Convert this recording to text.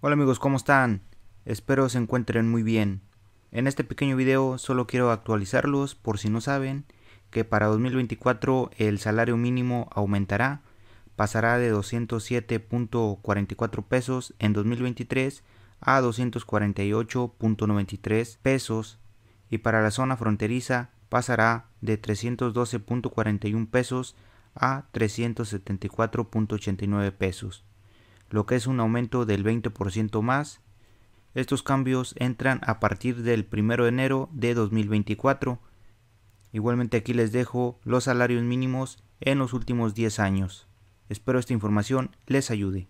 Hola amigos, ¿cómo están? Espero se encuentren muy bien. En este pequeño video solo quiero actualizarlos por si no saben que para 2024 el salario mínimo aumentará, pasará de 207.44 pesos en 2023 a 248.93 pesos y para la zona fronteriza pasará de 312.41 pesos a 374.89 pesos lo que es un aumento del 20% más. Estos cambios entran a partir del 1 de enero de 2024. Igualmente aquí les dejo los salarios mínimos en los últimos 10 años. Espero esta información les ayude.